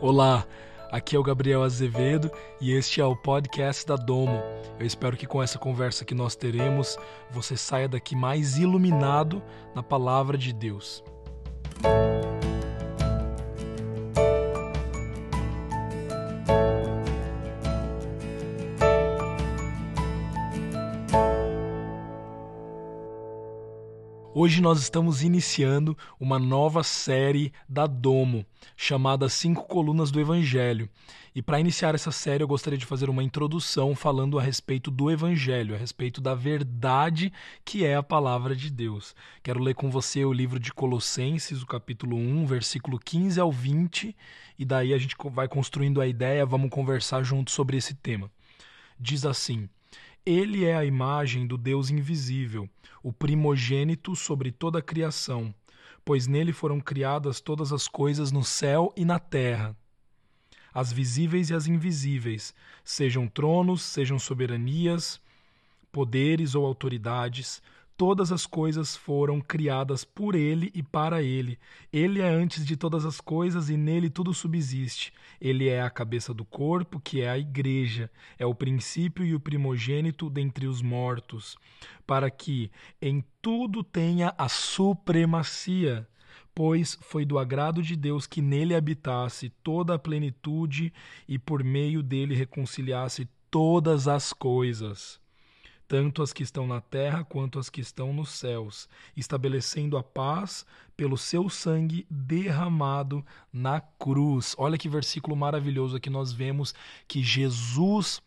Olá, aqui é o Gabriel Azevedo e este é o podcast da Domo. Eu espero que com essa conversa que nós teremos, você saia daqui mais iluminado na palavra de Deus. Hoje nós estamos iniciando uma nova série da Domo, chamada Cinco Colunas do Evangelho. E para iniciar essa série, eu gostaria de fazer uma introdução falando a respeito do Evangelho, a respeito da verdade que é a palavra de Deus. Quero ler com você o livro de Colossenses, o capítulo 1, versículo 15 ao 20, e daí a gente vai construindo a ideia, vamos conversar junto sobre esse tema. Diz assim. Ele é a imagem do Deus invisível, o primogênito sobre toda a criação, pois nele foram criadas todas as coisas no céu e na terra, as visíveis e as invisíveis, sejam tronos, sejam soberanias, poderes ou autoridades, Todas as coisas foram criadas por ele e para ele. Ele é antes de todas as coisas e nele tudo subsiste. Ele é a cabeça do corpo, que é a igreja, é o princípio e o primogênito dentre os mortos, para que em tudo tenha a supremacia pois foi do agrado de Deus que nele habitasse toda a plenitude e por meio dele reconciliasse todas as coisas tanto as que estão na terra quanto as que estão nos céus, estabelecendo a paz pelo seu sangue derramado na cruz. Olha que versículo maravilhoso aqui nós vemos que Jesus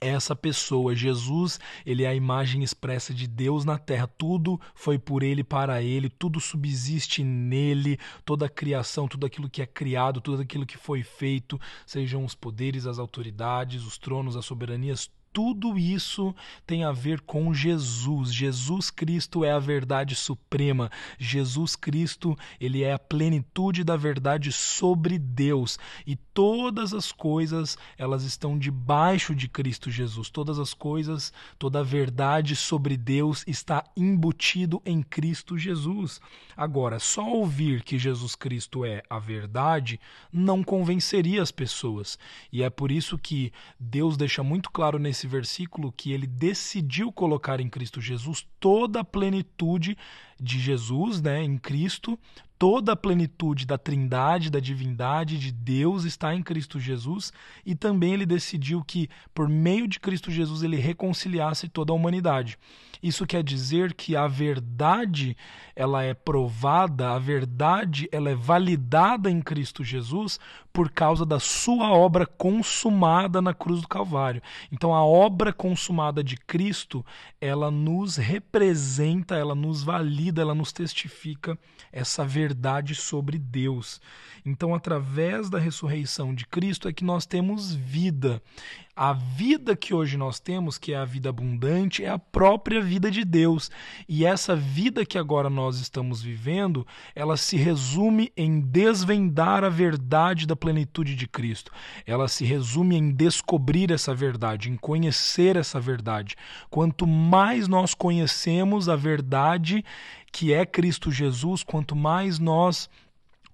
é essa pessoa. Jesus, ele é a imagem expressa de Deus na terra. Tudo foi por ele, para ele, tudo subsiste nele, toda a criação, tudo aquilo que é criado, tudo aquilo que foi feito, sejam os poderes, as autoridades, os tronos, as soberanias, tudo isso tem a ver com Jesus. Jesus Cristo é a verdade suprema. Jesus Cristo, ele é a plenitude da verdade sobre Deus. E todas as coisas, elas estão debaixo de Cristo Jesus. Todas as coisas, toda a verdade sobre Deus está embutido em Cristo Jesus. Agora, só ouvir que Jesus Cristo é a verdade não convenceria as pessoas. E é por isso que Deus deixa muito claro nesse esse versículo que ele decidiu colocar em Cristo Jesus toda a plenitude de Jesus, né, em Cristo, toda a plenitude da Trindade, da divindade de Deus está em Cristo Jesus, e também ele decidiu que por meio de Cristo Jesus ele reconciliasse toda a humanidade. Isso quer dizer que a verdade, ela é provada, a verdade, ela é validada em Cristo Jesus por causa da sua obra consumada na cruz do Calvário. Então a obra consumada de Cristo, ela nos representa, ela nos valida, ela nos testifica essa verdade sobre Deus. Então, através da ressurreição de Cristo é que nós temos vida. A vida que hoje nós temos, que é a vida abundante, é a própria vida de Deus. E essa vida que agora nós estamos vivendo, ela se resume em desvendar a verdade da plenitude de Cristo. Ela se resume em descobrir essa verdade, em conhecer essa verdade. Quanto mais nós conhecemos a verdade que é Cristo Jesus, quanto mais nós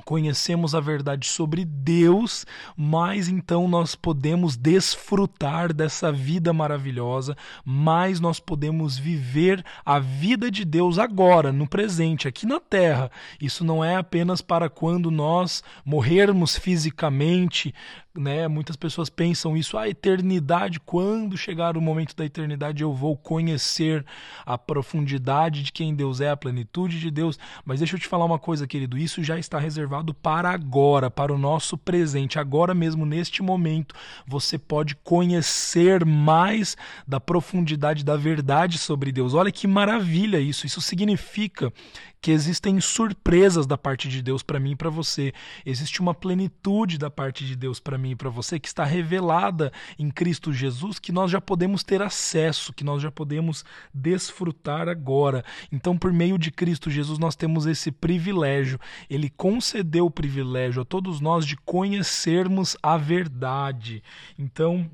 conhecemos a verdade sobre Deus, mais então nós podemos desfrutar dessa vida maravilhosa, mais nós podemos viver a vida de Deus agora, no presente, aqui na terra. Isso não é apenas para quando nós morrermos fisicamente, né? Muitas pessoas pensam isso, a eternidade, quando chegar o momento da eternidade eu vou conhecer a profundidade de quem Deus é, a plenitude de Deus. Mas deixa eu te falar uma coisa, querido, isso já está reservado para agora, para o nosso presente. Agora mesmo neste momento, você pode conhecer mais da profundidade da verdade sobre Deus. Olha que maravilha isso. Isso significa que existem surpresas da parte de Deus para mim e para você. Existe uma plenitude da parte de Deus para mim e para você que está revelada em Cristo Jesus, que nós já podemos ter acesso, que nós já podemos desfrutar agora. Então, por meio de Cristo Jesus, nós temos esse privilégio. Ele concedeu o privilégio a todos nós de conhecermos a verdade. Então,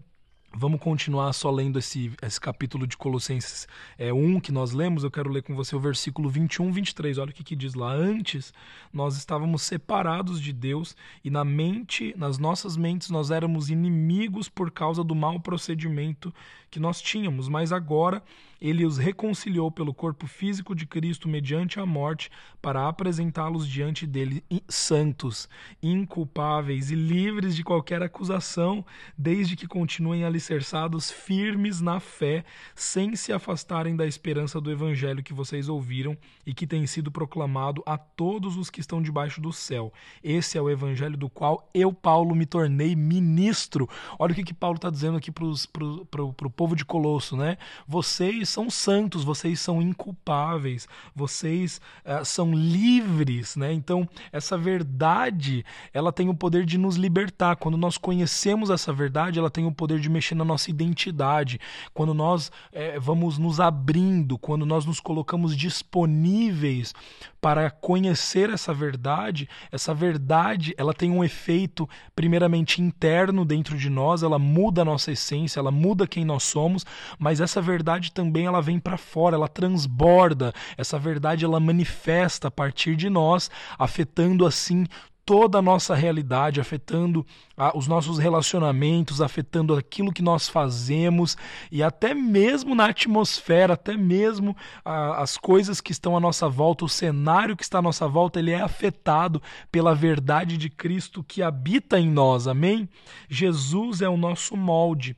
Vamos continuar só lendo esse, esse capítulo de Colossenses é, 1 que nós lemos. Eu quero ler com você o versículo 21, 23. Olha o que, que diz lá. Antes, nós estávamos separados de Deus e na mente, nas nossas mentes, nós éramos inimigos por causa do mau procedimento que nós tínhamos. Mas agora, ele os reconciliou pelo corpo físico de Cristo mediante a morte para apresentá-los diante dele santos, inculpáveis e livres de qualquer acusação, desde que continuem ali alicerçados firmes na fé, sem se afastarem da esperança do evangelho que vocês ouviram e que tem sido proclamado a todos os que estão debaixo do céu. Esse é o evangelho do qual eu, Paulo, me tornei ministro. Olha o que, que Paulo está dizendo aqui para o povo de Colosso, né? Vocês são santos, vocês são inculpáveis, vocês uh, são livres, né? Então, essa verdade, ela tem o poder de nos libertar. Quando nós conhecemos essa verdade, ela tem o poder de mexer na nossa identidade, quando nós é, vamos nos abrindo, quando nós nos colocamos disponíveis para conhecer essa verdade, essa verdade ela tem um efeito primeiramente interno dentro de nós, ela muda a nossa essência, ela muda quem nós somos, mas essa verdade também ela vem para fora, ela transborda, essa verdade ela manifesta a partir de nós, afetando assim toda a nossa realidade, afetando ah, os nossos relacionamentos, afetando aquilo que nós fazemos e até mesmo na atmosfera, até mesmo ah, as coisas que estão à nossa volta, o cenário que está à nossa volta, ele é afetado pela verdade de Cristo que habita em nós. Amém? Jesus é o nosso molde.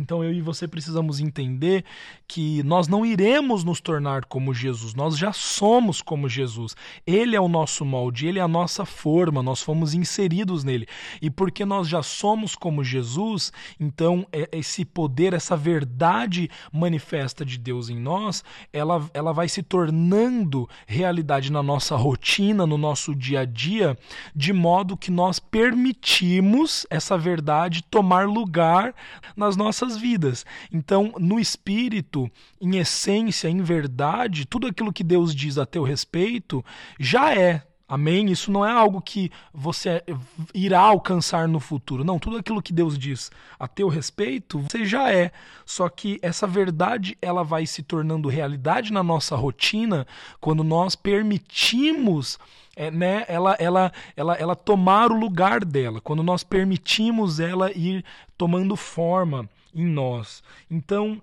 Então eu e você precisamos entender que nós não iremos nos tornar como Jesus, nós já somos como Jesus. Ele é o nosso molde, ele é a nossa forma, nós fomos inseridos nele. E porque nós já somos como Jesus, então é, esse poder, essa verdade manifesta de Deus em nós, ela, ela vai se tornando realidade na nossa rotina, no nosso dia a dia, de modo que nós permitimos essa verdade tomar lugar nas nossas nossas vidas. Então, no espírito, em essência, em verdade, tudo aquilo que Deus diz a teu respeito já é. Amém? Isso não é algo que você irá alcançar no futuro. Não, tudo aquilo que Deus diz a teu respeito, você já é. Só que essa verdade, ela vai se tornando realidade na nossa rotina quando nós permitimos é, né, ela, ela, ela, ela tomar o lugar dela, quando nós permitimos ela ir tomando forma em nós. Então,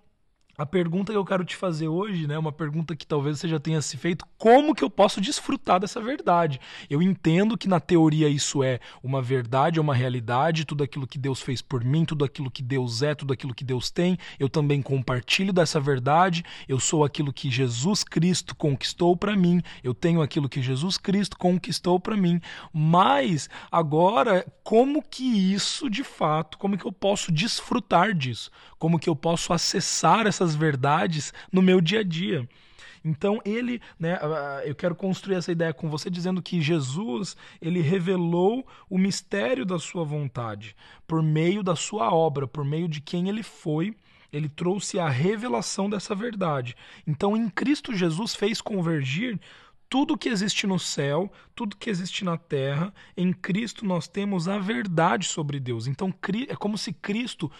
a pergunta que eu quero te fazer hoje, né, uma pergunta que talvez você já tenha se feito, como que eu posso desfrutar dessa verdade? Eu entendo que na teoria isso é uma verdade, é uma realidade, tudo aquilo que Deus fez por mim, tudo aquilo que Deus é, tudo aquilo que Deus tem, eu também compartilho dessa verdade, eu sou aquilo que Jesus Cristo conquistou para mim, eu tenho aquilo que Jesus Cristo conquistou para mim. Mas agora, como que isso de fato, como que eu posso desfrutar disso? Como que eu posso acessar essa essas verdades no meu dia a dia. Então ele, né, eu quero construir essa ideia com você dizendo que Jesus, ele revelou o mistério da sua vontade por meio da sua obra, por meio de quem ele foi, ele trouxe a revelação dessa verdade. Então em Cristo Jesus fez convergir tudo que existe no céu, tudo que existe na terra, em Cristo nós temos a verdade sobre Deus. Então é como se Cristo,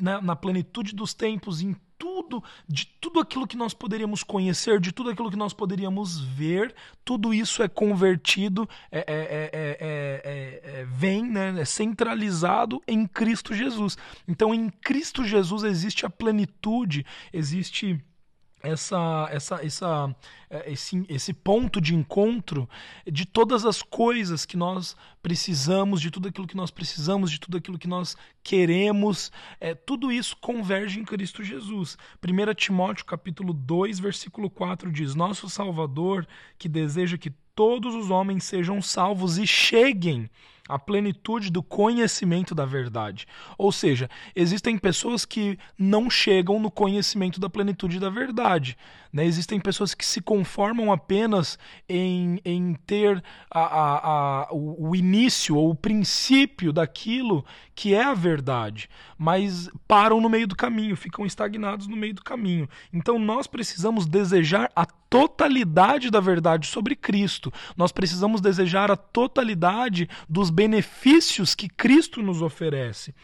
na plenitude dos tempos, em tudo, de tudo aquilo que nós poderíamos conhecer, de tudo aquilo que nós poderíamos ver, tudo isso é convertido, é, é, é, vem, né, é centralizado em Cristo Jesus. Então, em Cristo Jesus existe a plenitude, existe essa, essa, essa, é, esse, esse ponto de encontro de todas as coisas que nós precisamos, de tudo aquilo que nós precisamos, de tudo aquilo que nós queremos, é, tudo isso converge em Cristo Jesus. 1 Timóteo capítulo 2, versículo 4 diz: Nosso Salvador, que deseja que todos os homens sejam salvos e cheguem à plenitude do conhecimento da verdade. Ou seja, existem pessoas que não chegam no conhecimento da plenitude da verdade. Né? Existem pessoas que se conformam apenas em, em ter a, a, a, o início ou o princípio daquilo que é a verdade, mas param no meio do caminho, ficam estagnados no meio do caminho. Então nós precisamos desejar a totalidade da verdade sobre Cristo. Nós precisamos desejar a totalidade dos benefícios que Cristo nos oferece.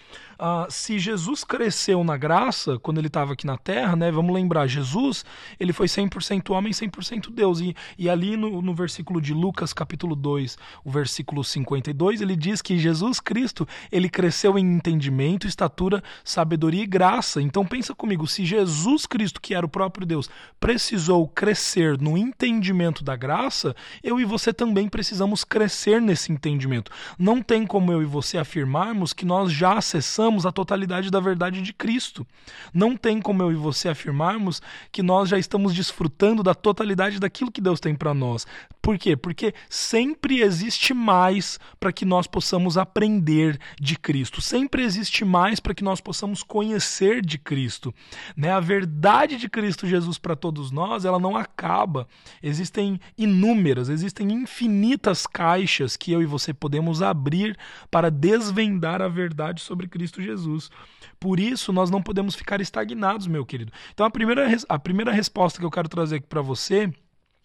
Uh, se Jesus cresceu na graça quando ele estava aqui na Terra, né? Vamos lembrar, Jesus ele foi 100% homem, 100% Deus. E, e ali no, no versículo de Lucas, capítulo 2, o versículo 52, ele diz que Jesus Cristo ele cresceu em entendimento, estatura, sabedoria e graça. Então pensa comigo, se Jesus Cristo, que era o próprio Deus, precisou crescer no entendimento da graça, eu e você também precisamos crescer nesse entendimento. Não tem como eu e você afirmarmos que nós já acessamos a totalidade da verdade de Cristo. Não tem como eu e você afirmarmos que nós já estamos desfrutando da totalidade daquilo que Deus tem para nós. Por quê? Porque sempre existe mais para que nós possamos aprender de Cristo. Sempre existe mais para que nós possamos conhecer de Cristo. Né? A verdade de Cristo Jesus para todos nós, ela não acaba. Existem inúmeras, existem infinitas caixas que eu e você podemos abrir para desvendar a verdade sobre Cristo Jesus. Por isso, nós não podemos ficar estagnados, meu querido. Então, a primeira, a primeira resposta que eu quero trazer aqui para você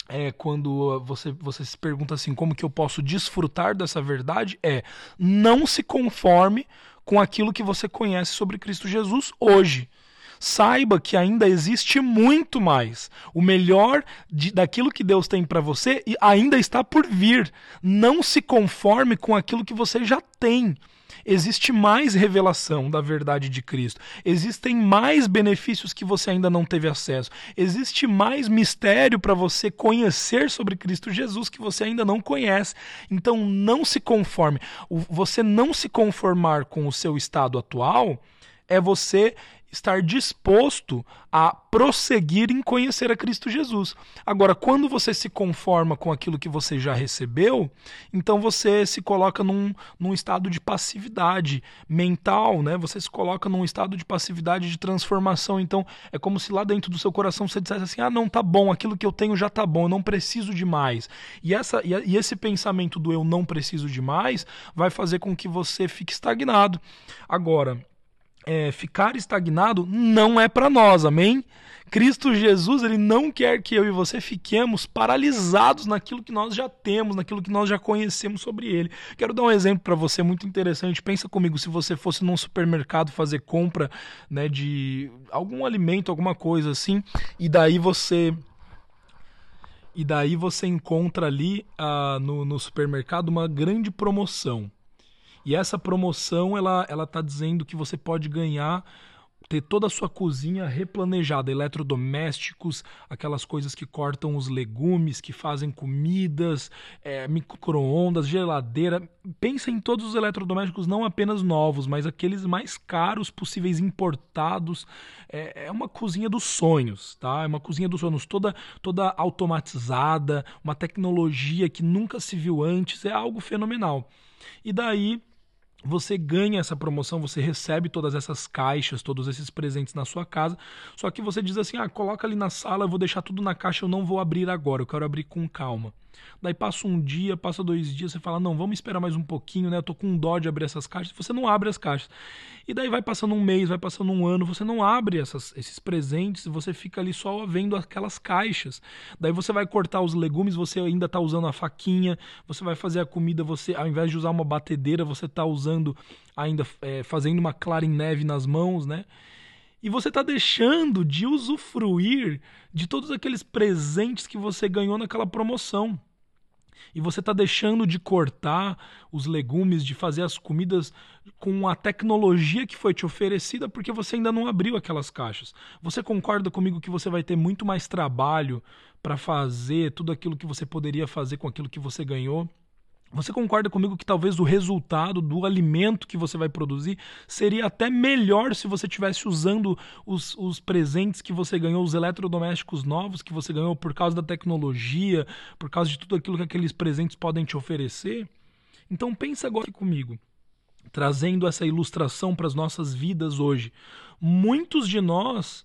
é quando você, você se pergunta assim, como que eu posso desfrutar dessa verdade? É não se conforme com aquilo que você conhece sobre Cristo Jesus hoje saiba que ainda existe muito mais. O melhor de, daquilo que Deus tem para você ainda está por vir. Não se conforme com aquilo que você já tem. Existe mais revelação da verdade de Cristo. Existem mais benefícios que você ainda não teve acesso. Existe mais mistério para você conhecer sobre Cristo Jesus que você ainda não conhece. Então não se conforme. Você não se conformar com o seu estado atual é você estar disposto a prosseguir em conhecer a Cristo Jesus. Agora, quando você se conforma com aquilo que você já recebeu, então você se coloca num, num estado de passividade mental, né? Você se coloca num estado de passividade de transformação. Então, é como se lá dentro do seu coração você dissesse assim: ah, não, tá bom, aquilo que eu tenho já tá bom, eu não preciso de mais. E, essa, e esse pensamento do eu não preciso de mais vai fazer com que você fique estagnado. Agora, é, ficar estagnado não é para nós, amém? Cristo Jesus, ele não quer que eu e você fiquemos paralisados naquilo que nós já temos, naquilo que nós já conhecemos sobre ele. Quero dar um exemplo para você muito interessante. Pensa comigo, se você fosse num supermercado fazer compra, né, de algum alimento, alguma coisa assim, e daí você e daí você encontra ali uh, no, no supermercado uma grande promoção. E essa promoção, ela, ela tá dizendo que você pode ganhar ter toda a sua cozinha replanejada, eletrodomésticos, aquelas coisas que cortam os legumes, que fazem comidas, é, micro-ondas, geladeira. Pensa em todos os eletrodomésticos, não apenas novos, mas aqueles mais caros possíveis importados. É, é uma cozinha dos sonhos, tá? É uma cozinha dos sonhos, toda, toda automatizada, uma tecnologia que nunca se viu antes, é algo fenomenal. E daí você ganha essa promoção, você recebe todas essas caixas, todos esses presentes na sua casa. Só que você diz assim: ah, coloca ali na sala, eu vou deixar tudo na caixa, eu não vou abrir agora, eu quero abrir com calma. Daí passa um dia, passa dois dias, você fala, não, vamos esperar mais um pouquinho, né? Eu tô com dó de abrir essas caixas. Você não abre as caixas. E daí vai passando um mês, vai passando um ano, você não abre essas, esses presentes, você fica ali só vendo aquelas caixas. Daí você vai cortar os legumes, você ainda tá usando a faquinha, você vai fazer a comida, você, ao invés de usar uma batedeira, você tá usando ainda, é, fazendo uma clara em neve nas mãos, né? E você está deixando de usufruir de todos aqueles presentes que você ganhou naquela promoção. E você está deixando de cortar os legumes, de fazer as comidas com a tecnologia que foi te oferecida porque você ainda não abriu aquelas caixas. Você concorda comigo que você vai ter muito mais trabalho para fazer tudo aquilo que você poderia fazer com aquilo que você ganhou? Você concorda comigo que talvez o resultado do alimento que você vai produzir seria até melhor se você estivesse usando os, os presentes que você ganhou, os eletrodomésticos novos que você ganhou por causa da tecnologia, por causa de tudo aquilo que aqueles presentes podem te oferecer? Então pensa agora comigo, trazendo essa ilustração para as nossas vidas hoje. Muitos de nós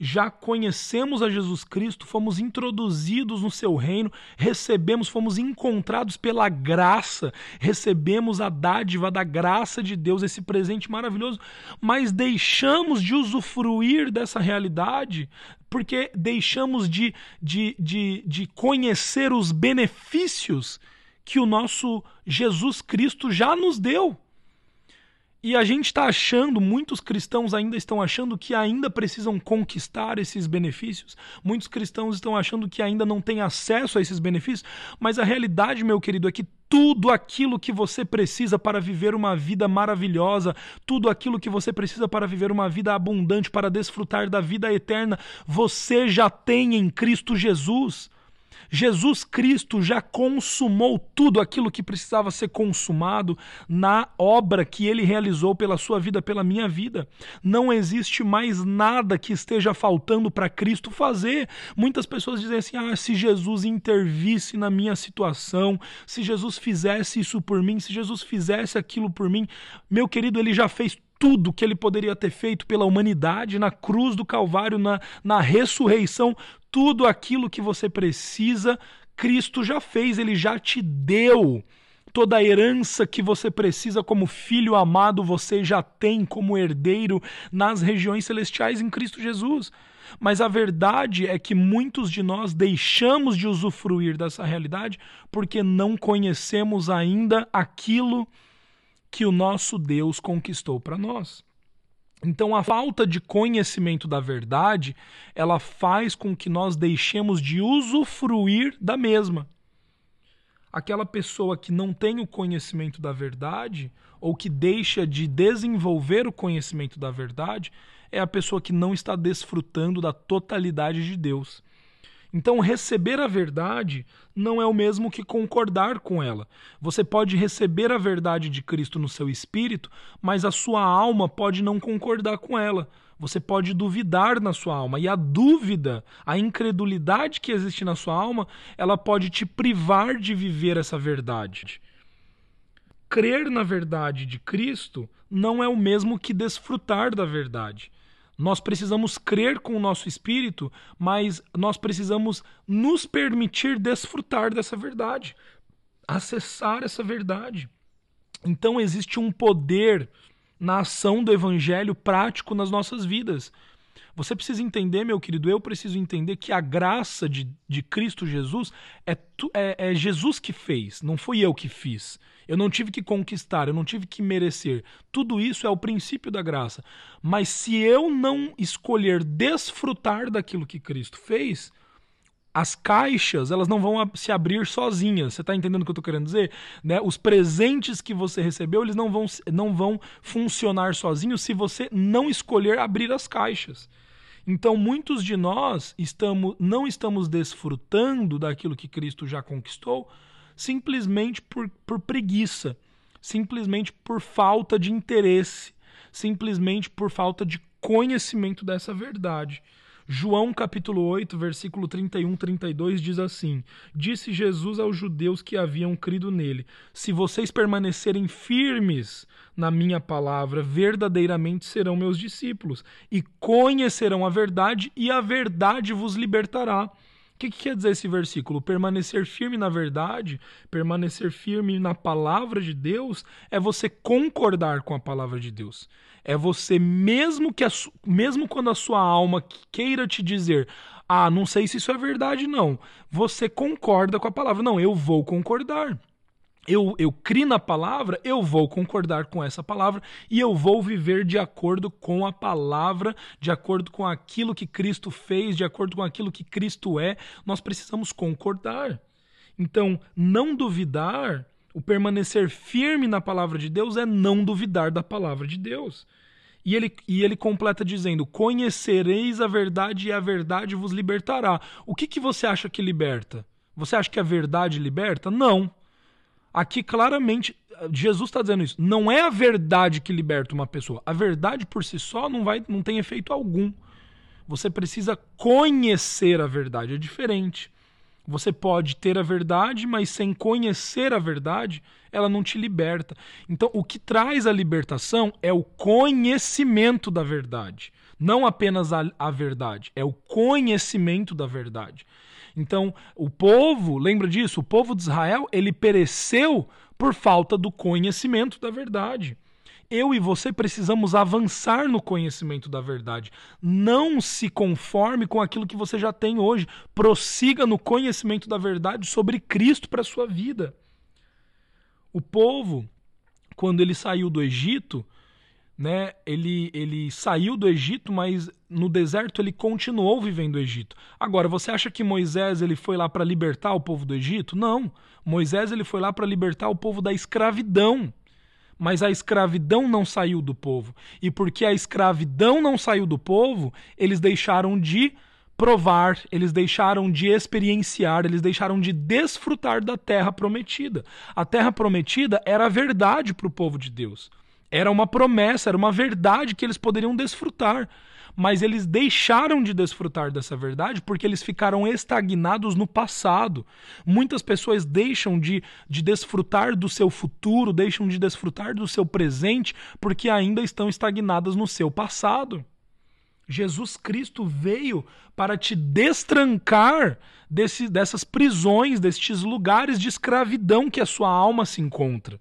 já conhecemos a Jesus Cristo, fomos introduzidos no seu reino, recebemos, fomos encontrados pela graça, recebemos a dádiva da graça de Deus, esse presente maravilhoso, mas deixamos de usufruir dessa realidade porque deixamos de, de, de, de conhecer os benefícios que o nosso Jesus Cristo já nos deu. E a gente está achando, muitos cristãos ainda estão achando que ainda precisam conquistar esses benefícios. Muitos cristãos estão achando que ainda não têm acesso a esses benefícios. Mas a realidade, meu querido, é que tudo aquilo que você precisa para viver uma vida maravilhosa, tudo aquilo que você precisa para viver uma vida abundante, para desfrutar da vida eterna, você já tem em Cristo Jesus. Jesus Cristo já consumou tudo aquilo que precisava ser consumado na obra que ele realizou pela sua vida, pela minha vida. Não existe mais nada que esteja faltando para Cristo fazer. Muitas pessoas dizem assim: ah, se Jesus intervisse na minha situação, se Jesus fizesse isso por mim, se Jesus fizesse aquilo por mim, meu querido, ele já fez tudo que ele poderia ter feito pela humanidade na cruz do Calvário, na, na ressurreição, tudo aquilo que você precisa, Cristo já fez, ele já te deu. Toda a herança que você precisa como filho amado, você já tem como herdeiro nas regiões celestiais em Cristo Jesus. Mas a verdade é que muitos de nós deixamos de usufruir dessa realidade porque não conhecemos ainda aquilo que o nosso Deus conquistou para nós. Então a falta de conhecimento da verdade, ela faz com que nós deixemos de usufruir da mesma. Aquela pessoa que não tem o conhecimento da verdade ou que deixa de desenvolver o conhecimento da verdade é a pessoa que não está desfrutando da totalidade de Deus. Então, receber a verdade não é o mesmo que concordar com ela. Você pode receber a verdade de Cristo no seu espírito, mas a sua alma pode não concordar com ela. Você pode duvidar na sua alma. E a dúvida, a incredulidade que existe na sua alma, ela pode te privar de viver essa verdade. Crer na verdade de Cristo não é o mesmo que desfrutar da verdade. Nós precisamos crer com o nosso espírito, mas nós precisamos nos permitir desfrutar dessa verdade, acessar essa verdade. Então existe um poder na ação do evangelho prático nas nossas vidas. Você precisa entender, meu querido, eu preciso entender que a graça de, de Cristo Jesus é, é, é Jesus que fez, não fui eu que fiz. Eu não tive que conquistar, eu não tive que merecer. Tudo isso é o princípio da graça. Mas se eu não escolher desfrutar daquilo que Cristo fez, as caixas elas não vão se abrir sozinhas. Você está entendendo o que eu estou querendo dizer? Né? Os presentes que você recebeu eles não vão, não vão funcionar sozinhos se você não escolher abrir as caixas. Então, muitos de nós estamos, não estamos desfrutando daquilo que Cristo já conquistou simplesmente por, por preguiça, simplesmente por falta de interesse, simplesmente por falta de conhecimento dessa verdade. João capítulo 8, versículo 31, 32 diz assim: Disse Jesus aos judeus que haviam crido nele: Se vocês permanecerem firmes na minha palavra, verdadeiramente serão meus discípulos e conhecerão a verdade, e a verdade vos libertará que, que quer dizer esse versículo? Permanecer firme na verdade, permanecer firme na palavra de Deus, é você concordar com a palavra de Deus. É você, mesmo, que a, mesmo quando a sua alma queira te dizer, ah, não sei se isso é verdade, não. Você concorda com a palavra. Não, eu vou concordar eu, eu crio na palavra, eu vou concordar com essa palavra e eu vou viver de acordo com a palavra, de acordo com aquilo que Cristo fez, de acordo com aquilo que Cristo é. Nós precisamos concordar. Então, não duvidar, o permanecer firme na palavra de Deus é não duvidar da palavra de Deus. E ele, e ele completa dizendo: Conhecereis a verdade e a verdade vos libertará. O que, que você acha que liberta? Você acha que a verdade liberta? Não. Aqui claramente Jesus está dizendo isso. Não é a verdade que liberta uma pessoa. A verdade por si só não vai, não tem efeito algum. Você precisa conhecer a verdade. É diferente. Você pode ter a verdade, mas sem conhecer a verdade, ela não te liberta. Então, o que traz a libertação é o conhecimento da verdade. Não apenas a, a verdade, é o conhecimento da verdade. Então, o povo, lembra disso? O povo de Israel, ele pereceu por falta do conhecimento da verdade. Eu e você precisamos avançar no conhecimento da verdade. Não se conforme com aquilo que você já tem hoje. Prossiga no conhecimento da verdade sobre Cristo para a sua vida. O povo, quando ele saiu do Egito, né, ele, ele saiu do Egito, mas no deserto ele continuou vivendo o Egito. Agora, você acha que Moisés ele foi lá para libertar o povo do Egito? Não. Moisés ele foi lá para libertar o povo da escravidão. Mas a escravidão não saiu do povo. E porque a escravidão não saiu do povo, eles deixaram de provar, eles deixaram de experienciar, eles deixaram de desfrutar da terra prometida. A terra prometida era a verdade para o povo de Deus. Era uma promessa, era uma verdade que eles poderiam desfrutar. Mas eles deixaram de desfrutar dessa verdade porque eles ficaram estagnados no passado. Muitas pessoas deixam de, de desfrutar do seu futuro, deixam de desfrutar do seu presente porque ainda estão estagnadas no seu passado. Jesus Cristo veio para te destrancar desse, dessas prisões, destes lugares de escravidão que a sua alma se encontra.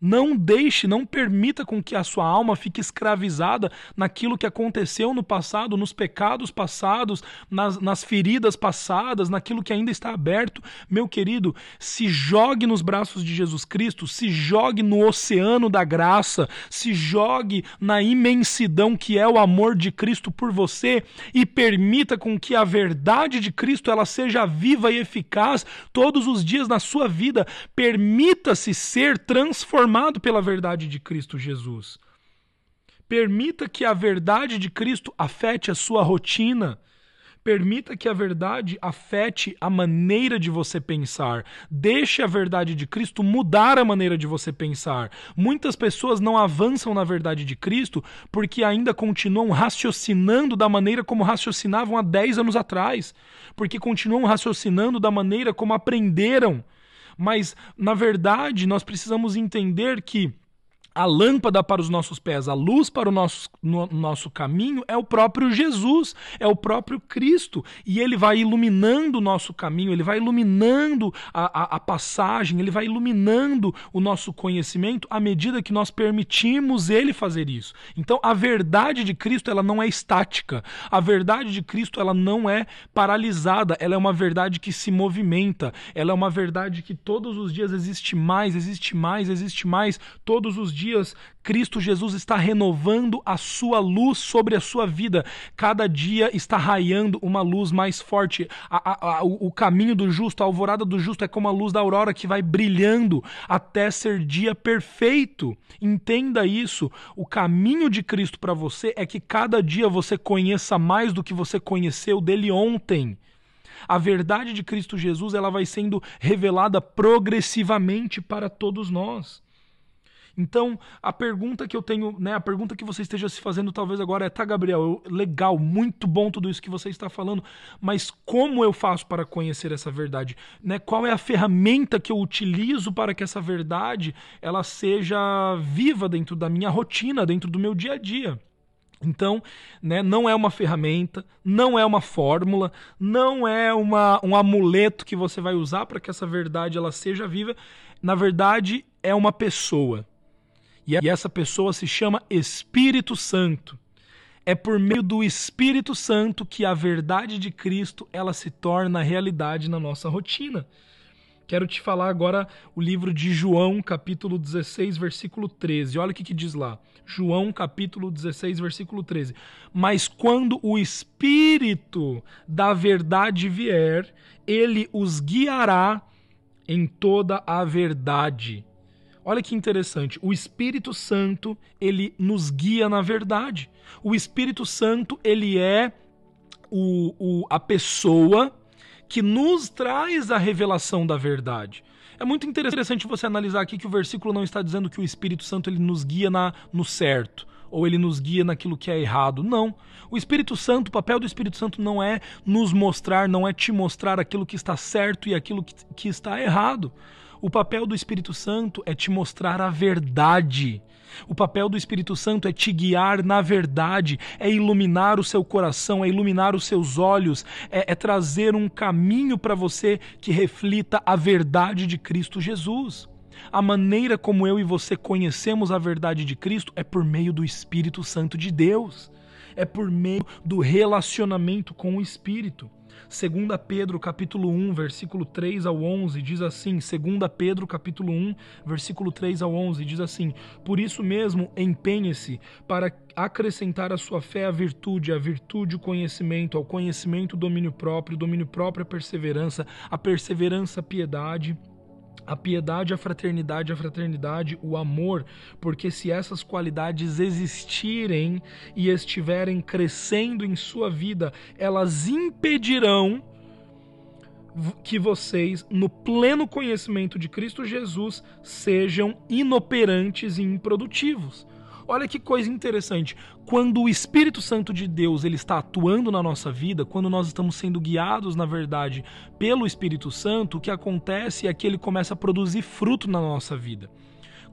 Não deixe, não permita com que a sua alma fique escravizada naquilo que aconteceu no passado, nos pecados passados, nas, nas feridas passadas, naquilo que ainda está aberto. Meu querido, se jogue nos braços de Jesus Cristo, se jogue no oceano da graça, se jogue na imensidão que é o amor de Cristo por você e permita com que a verdade de Cristo ela seja viva e eficaz todos os dias na sua vida. Permita-se ser transformado transformado pela verdade de Cristo Jesus. Permita que a verdade de Cristo afete a sua rotina. Permita que a verdade afete a maneira de você pensar. Deixe a verdade de Cristo mudar a maneira de você pensar. Muitas pessoas não avançam na verdade de Cristo porque ainda continuam raciocinando da maneira como raciocinavam há 10 anos atrás. Porque continuam raciocinando da maneira como aprenderam mas, na verdade, nós precisamos entender que a lâmpada para os nossos pés, a luz para o nosso, no, nosso caminho é o próprio Jesus, é o próprio Cristo. E ele vai iluminando o nosso caminho, ele vai iluminando a, a, a passagem, ele vai iluminando o nosso conhecimento à medida que nós permitimos ele fazer isso. Então, a verdade de Cristo ela não é estática. A verdade de Cristo ela não é paralisada, ela é uma verdade que se movimenta, ela é uma verdade que todos os dias existe mais, existe mais, existe mais, todos os dias dias, Cristo Jesus está renovando a sua luz sobre a sua vida. Cada dia está raiando uma luz mais forte. A, a, a, o caminho do justo, a alvorada do justo é como a luz da aurora que vai brilhando até ser dia perfeito. Entenda isso. O caminho de Cristo para você é que cada dia você conheça mais do que você conheceu dele ontem. A verdade de Cristo Jesus ela vai sendo revelada progressivamente para todos nós. Então, a pergunta que eu tenho, né, a pergunta que você esteja se fazendo talvez agora é: tá, Gabriel, legal, muito bom tudo isso que você está falando, mas como eu faço para conhecer essa verdade? Né? Qual é a ferramenta que eu utilizo para que essa verdade ela seja viva dentro da minha rotina, dentro do meu dia a dia? Então, né, não é uma ferramenta, não é uma fórmula, não é uma, um amuleto que você vai usar para que essa verdade ela seja viva. Na verdade, é uma pessoa. E essa pessoa se chama Espírito Santo. É por meio do Espírito Santo que a verdade de Cristo ela se torna realidade na nossa rotina. Quero te falar agora o livro de João, capítulo 16, versículo 13. Olha o que, que diz lá. João, capítulo 16, versículo 13. Mas quando o Espírito da verdade vier, ele os guiará em toda a verdade Olha que interessante. O Espírito Santo, ele nos guia na verdade. O Espírito Santo, ele é o, o, a pessoa que nos traz a revelação da verdade. É muito interessante você analisar aqui que o versículo não está dizendo que o Espírito Santo ele nos guia na, no certo ou ele nos guia naquilo que é errado. Não. O Espírito Santo, o papel do Espírito Santo não é nos mostrar, não é te mostrar aquilo que está certo e aquilo que, que está errado. O papel do Espírito Santo é te mostrar a verdade. O papel do Espírito Santo é te guiar na verdade, é iluminar o seu coração, é iluminar os seus olhos, é, é trazer um caminho para você que reflita a verdade de Cristo Jesus. A maneira como eu e você conhecemos a verdade de Cristo é por meio do Espírito Santo de Deus. é por meio do relacionamento com o Espírito. 2 Pedro capítulo 1, versículo 3 ao 11 diz assim: 2 Pedro capítulo 1, versículo 3 ao 11 diz assim: Por isso mesmo, empenhe-se para acrescentar à sua fé a virtude, a virtude o conhecimento, ao conhecimento o domínio próprio, o domínio próprio a perseverança, a perseverança a piedade, a piedade, a fraternidade, a fraternidade, o amor, porque se essas qualidades existirem e estiverem crescendo em sua vida, elas impedirão que vocês, no pleno conhecimento de Cristo Jesus, sejam inoperantes e improdutivos. Olha que coisa interessante. Quando o Espírito Santo de Deus ele está atuando na nossa vida, quando nós estamos sendo guiados, na verdade, pelo Espírito Santo, o que acontece é que ele começa a produzir fruto na nossa vida.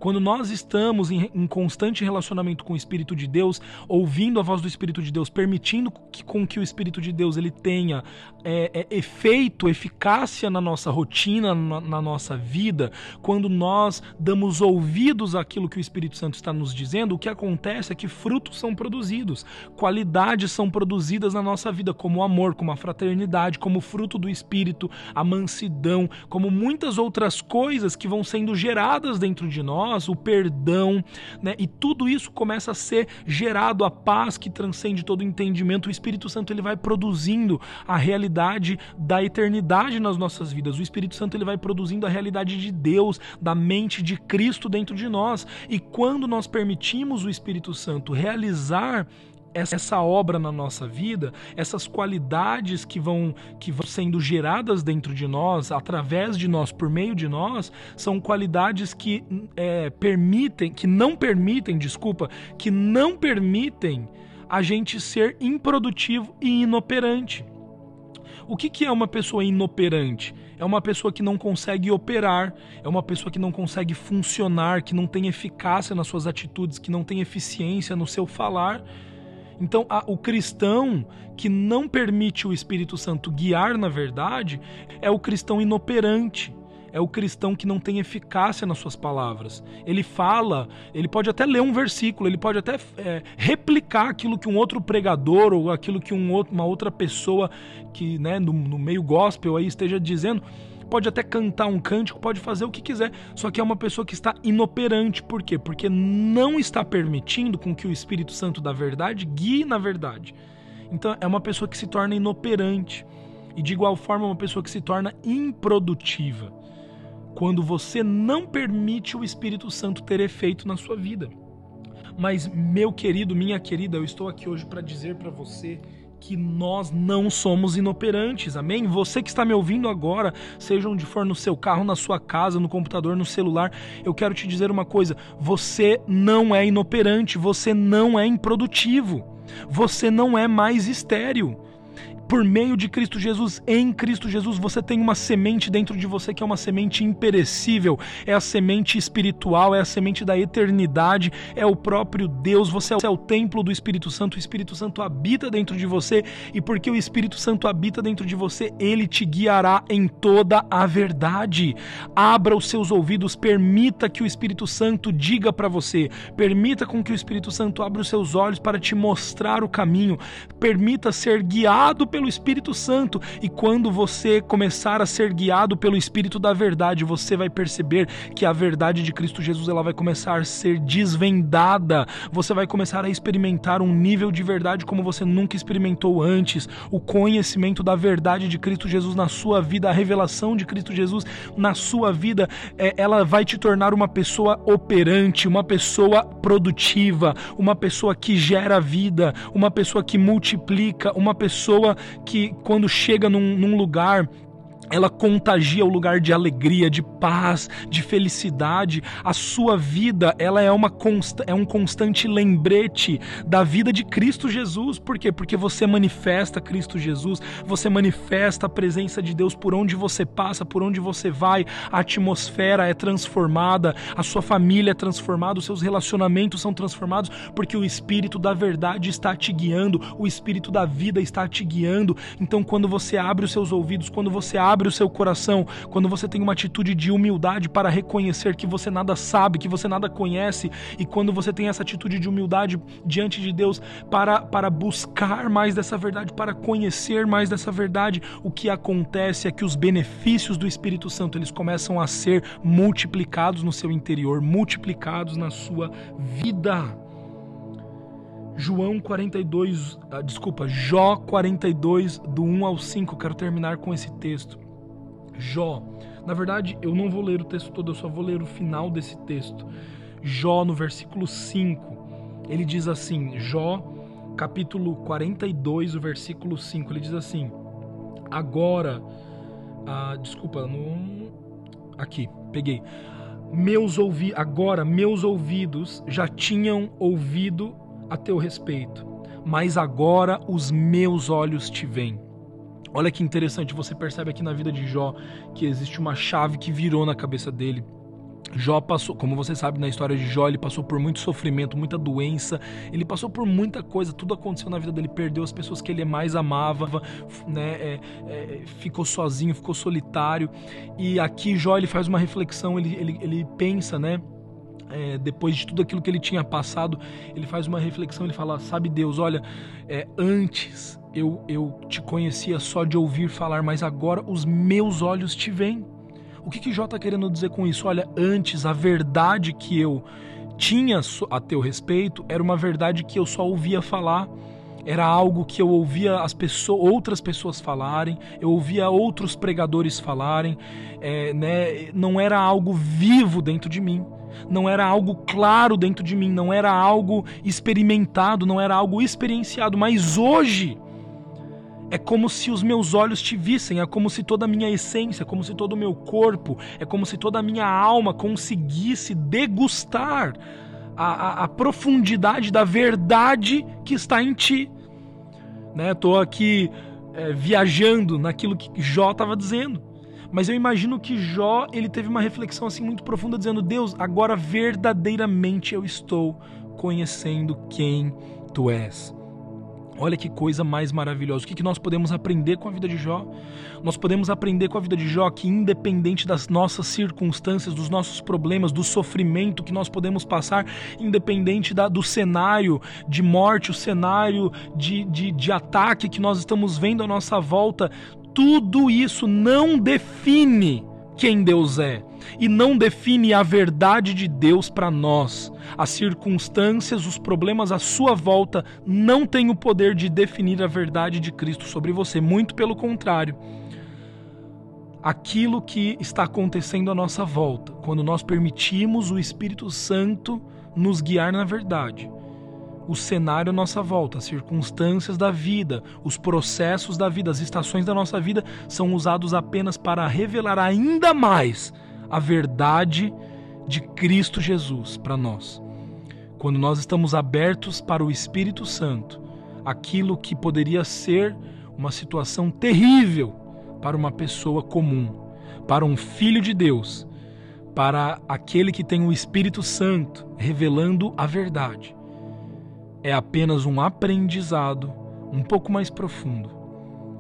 Quando nós estamos em, em, constante relacionamento com o Espírito de Deus, ouvindo a voz do Espírito de Deus, permitindo que, com que o Espírito de Deus ele tenha é, é, efeito, eficácia na nossa rotina, na, na nossa vida, quando nós damos ouvidos àquilo que o Espírito Santo está nos dizendo, o que acontece é que frutos são produzidos, qualidades são produzidas na nossa vida, como o amor, como a fraternidade, como o fruto do Espírito, a mansidão, como muitas outras coisas que vão sendo geradas dentro de nós nós, o perdão, né? E tudo isso começa a ser gerado a paz que transcende todo entendimento. O Espírito Santo ele vai produzindo a realidade da eternidade nas nossas vidas. O Espírito Santo ele vai produzindo a realidade de Deus, da mente de Cristo dentro de nós. E quando nós permitimos o Espírito Santo realizar essa obra na nossa vida, essas qualidades que vão, que vão sendo geradas dentro de nós, através de nós, por meio de nós, são qualidades que é, permitem, que não permitem, desculpa, que não permitem a gente ser improdutivo e inoperante. O que, que é uma pessoa inoperante? É uma pessoa que não consegue operar, é uma pessoa que não consegue funcionar, que não tem eficácia nas suas atitudes, que não tem eficiência no seu falar então, a, o cristão que não permite o Espírito Santo guiar na verdade é o cristão inoperante. É o cristão que não tem eficácia nas suas palavras. Ele fala, ele pode até ler um versículo, ele pode até é, replicar aquilo que um outro pregador ou aquilo que um outro, uma outra pessoa que né, no, no meio gospel aí esteja dizendo, pode até cantar um cântico, pode fazer o que quiser, só que é uma pessoa que está inoperante. Por quê? Porque não está permitindo com que o Espírito Santo da verdade guie na verdade. Então é uma pessoa que se torna inoperante e de igual forma uma pessoa que se torna improdutiva. Quando você não permite o Espírito Santo ter efeito na sua vida. Mas meu querido, minha querida, eu estou aqui hoje para dizer para você que nós não somos inoperantes, amém? Você que está me ouvindo agora, seja onde for no seu carro, na sua casa, no computador, no celular, eu quero te dizer uma coisa: você não é inoperante, você não é improdutivo, você não é mais estéril por meio de Cristo Jesus, em Cristo Jesus, você tem uma semente dentro de você que é uma semente imperecível, é a semente espiritual, é a semente da eternidade, é o próprio Deus, você é o templo do Espírito Santo, o Espírito Santo habita dentro de você e porque o Espírito Santo habita dentro de você, ele te guiará em toda a verdade. Abra os seus ouvidos, permita que o Espírito Santo diga para você, permita com que o Espírito Santo abra os seus olhos para te mostrar o caminho, permita ser guiado pelo Espírito Santo. E quando você começar a ser guiado pelo Espírito da verdade, você vai perceber que a verdade de Cristo Jesus ela vai começar a ser desvendada. Você vai começar a experimentar um nível de verdade como você nunca experimentou antes. O conhecimento da verdade de Cristo Jesus na sua vida, a revelação de Cristo Jesus na sua vida, é, ela vai te tornar uma pessoa operante, uma pessoa produtiva, uma pessoa que gera vida, uma pessoa que multiplica, uma pessoa que quando chega num, num lugar ela contagia o lugar de alegria, de paz, de felicidade. A sua vida, ela é uma consta, é um constante lembrete da vida de Cristo Jesus. Por quê? Porque você manifesta Cristo Jesus, você manifesta a presença de Deus por onde você passa, por onde você vai. A atmosfera é transformada, a sua família é transformada, os seus relacionamentos são transformados, porque o espírito da verdade está te guiando, o espírito da vida está te guiando. Então, quando você abre os seus ouvidos, quando você abre abre o seu coração, quando você tem uma atitude de humildade para reconhecer que você nada sabe, que você nada conhece, e quando você tem essa atitude de humildade diante de Deus para, para buscar mais dessa verdade, para conhecer mais dessa verdade, o que acontece é que os benefícios do Espírito Santo eles começam a ser multiplicados no seu interior, multiplicados na sua vida. João 42, ah, desculpa, Jó 42, do 1 ao 5. Quero terminar com esse texto. Jó, na verdade, eu não vou ler o texto todo, eu só vou ler o final desse texto. Jó, no versículo 5, ele diz assim: Jó, capítulo 42, o versículo 5, ele diz assim: Agora, ah, desculpa, no, aqui, peguei. Meus ouvi, agora meus ouvidos já tinham ouvido a teu respeito, mas agora os meus olhos te veem. Olha que interessante, você percebe aqui na vida de Jó que existe uma chave que virou na cabeça dele. Jó passou, como você sabe na história de Jó, ele passou por muito sofrimento, muita doença, ele passou por muita coisa, tudo aconteceu na vida dele, perdeu as pessoas que ele mais amava, né, é, é, ficou sozinho, ficou solitário. E aqui Jó ele faz uma reflexão, ele, ele, ele pensa, né? é, depois de tudo aquilo que ele tinha passado, ele faz uma reflexão, ele fala, sabe Deus, olha, é, antes eu, eu te conhecia só de ouvir falar, mas agora os meus olhos te veem. O que, que Jó está querendo dizer com isso? Olha, antes a verdade que eu tinha a teu respeito era uma verdade que eu só ouvia falar era algo que eu ouvia as pessoas, outras pessoas falarem, eu ouvia outros pregadores falarem, é, né? não era algo vivo dentro de mim não era algo claro dentro de mim, não era algo experimentado, não era algo experienciado, mas hoje é como se os meus olhos te vissem, é como se toda a minha essência, como se todo o meu corpo, é como se toda a minha alma conseguisse degustar a, a, a profundidade da verdade que está em ti. Né? aqui é, viajando naquilo que Jó estava dizendo. Mas eu imagino que Jó, ele teve uma reflexão assim muito profunda dizendo: "Deus, agora verdadeiramente eu estou conhecendo quem tu és". Olha que coisa mais maravilhosa. O que, que nós podemos aprender com a vida de Jó? Nós podemos aprender com a vida de Jó que, independente das nossas circunstâncias, dos nossos problemas, do sofrimento que nós podemos passar, independente da, do cenário de morte, o cenário de, de, de ataque que nós estamos vendo à nossa volta, tudo isso não define quem Deus é e não define a verdade de Deus para nós. As circunstâncias, os problemas à sua volta não têm o poder de definir a verdade de Cristo sobre você, muito pelo contrário. Aquilo que está acontecendo à nossa volta, quando nós permitimos o Espírito Santo nos guiar na verdade, o cenário à nossa volta, as circunstâncias da vida, os processos da vida, as estações da nossa vida são usados apenas para revelar ainda mais a verdade de Cristo Jesus para nós. Quando nós estamos abertos para o Espírito Santo, aquilo que poderia ser uma situação terrível para uma pessoa comum, para um filho de Deus, para aquele que tem o Espírito Santo revelando a verdade é apenas um aprendizado um pouco mais profundo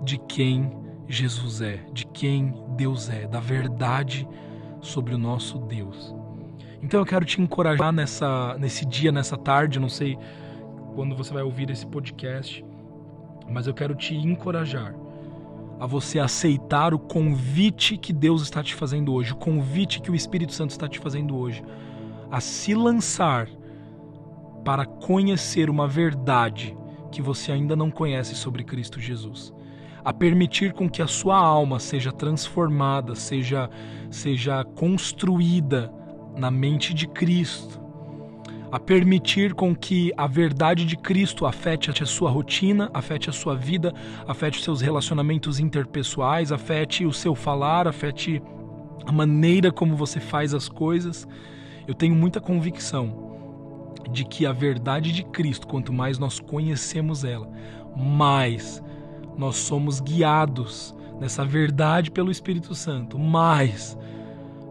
de quem Jesus é, de quem Deus é, da verdade sobre o nosso Deus. Então eu quero te encorajar nessa, nesse dia, nessa tarde, não sei quando você vai ouvir esse podcast, mas eu quero te encorajar a você aceitar o convite que Deus está te fazendo hoje, o convite que o Espírito Santo está te fazendo hoje, a se lançar para conhecer uma verdade que você ainda não conhece sobre Cristo Jesus. A permitir com que a sua alma seja transformada, seja, seja construída na mente de Cristo. A permitir com que a verdade de Cristo afete a sua rotina, afete a sua vida, afete os seus relacionamentos interpessoais, afete o seu falar, afete a maneira como você faz as coisas. Eu tenho muita convicção de que a verdade de Cristo, quanto mais nós conhecemos ela, mais nós somos guiados nessa verdade pelo Espírito Santo, mais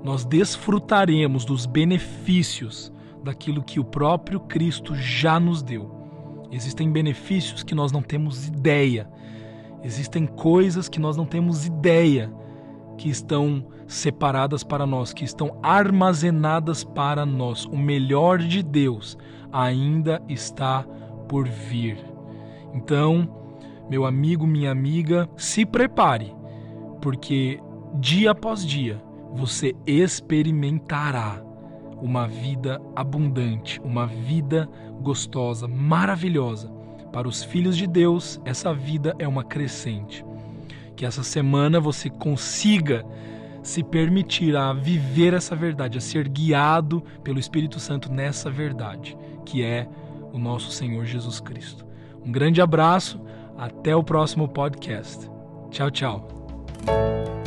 nós desfrutaremos dos benefícios daquilo que o próprio Cristo já nos deu. Existem benefícios que nós não temos ideia. Existem coisas que nós não temos ideia que estão separadas para nós, que estão armazenadas para nós. O melhor de Deus ainda está por vir. Então, meu amigo, minha amiga, se prepare, porque dia após dia você experimentará uma vida abundante, uma vida gostosa, maravilhosa. Para os filhos de Deus, essa vida é uma crescente. Que essa semana você consiga se permitir a viver essa verdade, a ser guiado pelo Espírito Santo nessa verdade, que é o nosso Senhor Jesus Cristo. Um grande abraço, até o próximo podcast. Tchau, tchau.